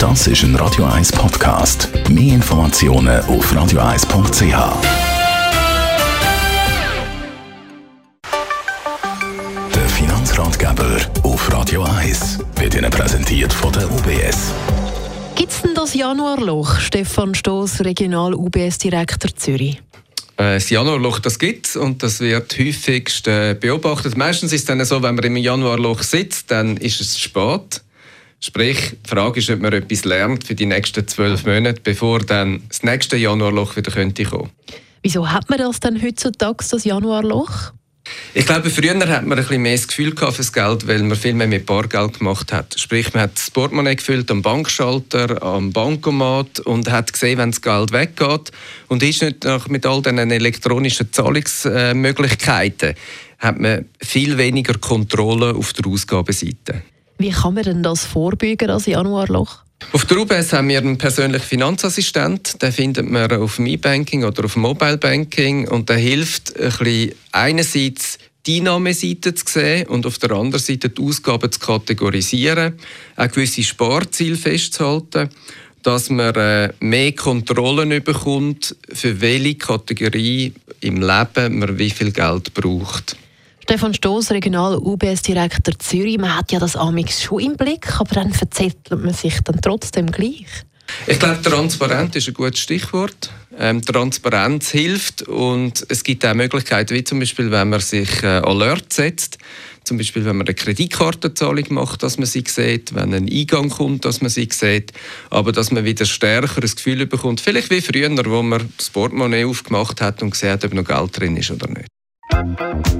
Das ist ein Radio 1 Podcast. Mehr Informationen auf radio1.ch. Der Finanzratgeber auf Radio 1 wird Ihnen präsentiert von der UBS. Gibt es denn das Januarloch, Stefan Stoß, Regional-UBS-Direktor Zürich? Äh, das Januarloch, das gibt und das wird häufigst äh, beobachtet. Meistens ist es dann so, wenn man im Januarloch sitzt, dann ist es spät. Sprich, die Frage ist, ob man etwas lernt für die nächsten zwölf Monate, bevor dann das nächste Januarloch wieder könnte kommen. Wieso hat man das denn heutzutage, das Januarloch? Ich glaube, früher hat man ein bisschen mehr das Gefühl gehabt fürs Geld, weil man viel mehr mit Bargeld gemacht hat. Sprich, man hat das Portemonnaie gefüllt am Bankschalter, am Bankomat und hat gesehen, wenn das Geld weggeht. Und ist nicht mit all diesen elektronischen Zahlungsmöglichkeiten hat man viel weniger Kontrolle auf der Ausgabenseite. Wie kann man denn das vorbeugen, das Januarloch? Auf der UBS haben wir einen persönlichen Finanzassistent. Den findet man auf dem E-Banking oder auf Mobile Banking. Und der hilft ein bisschen einerseits die Einnahmeseite zu sehen und auf der anderen Seite die Ausgaben zu kategorisieren, auch gewisse Sparziele festzuhalten, dass man äh, mehr Kontrollen bekommt, für welche Kategorie im Leben man wie viel Geld braucht. Stefan Stoss, Regional UBS-Direktor Zürich. Man hat ja das Amix schon im Blick, aber dann verzettelt man sich dann trotzdem gleich. Ich glaube, Transparenz ist ein gutes Stichwort. Ähm, Transparenz hilft und es gibt auch Möglichkeiten, wie zum Beispiel, wenn man sich äh, Alert setzt, zum Beispiel, wenn man eine Kreditkartenzahlung macht, dass man sie sieht, wenn ein Eingang kommt, dass man sie sieht, aber dass man wieder stärker das Gefühl bekommt, vielleicht wie früher, wo man das Portemonnaie aufgemacht hat und gesehen hat, ob noch Geld drin ist oder nicht.